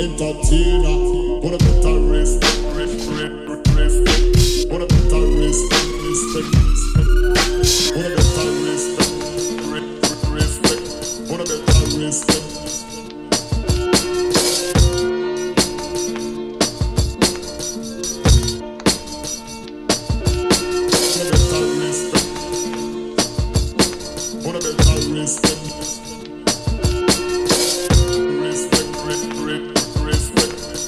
entertainer. What a better respect,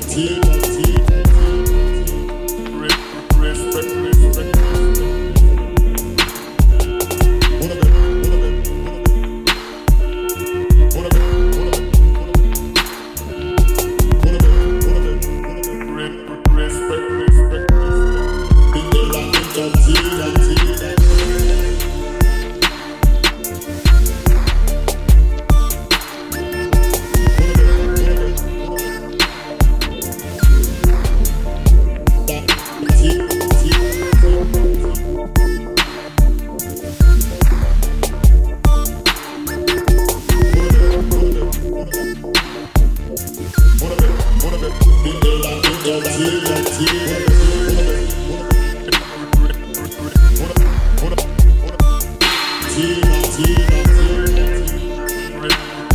T.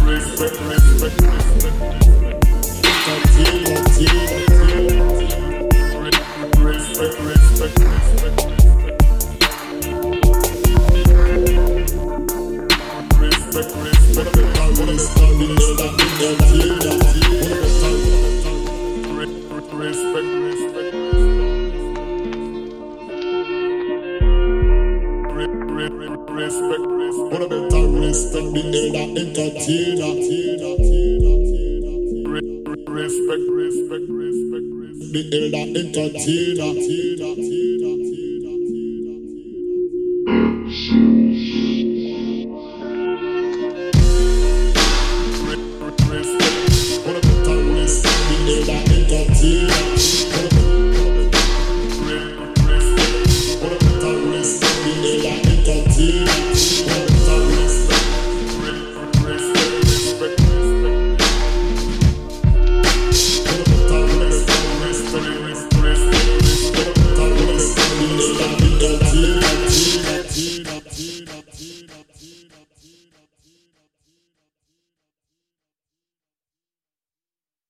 Respect, respect, respect. What a better respect the elder entertainer. Respect, respect, respect, respect. The elder entertainer.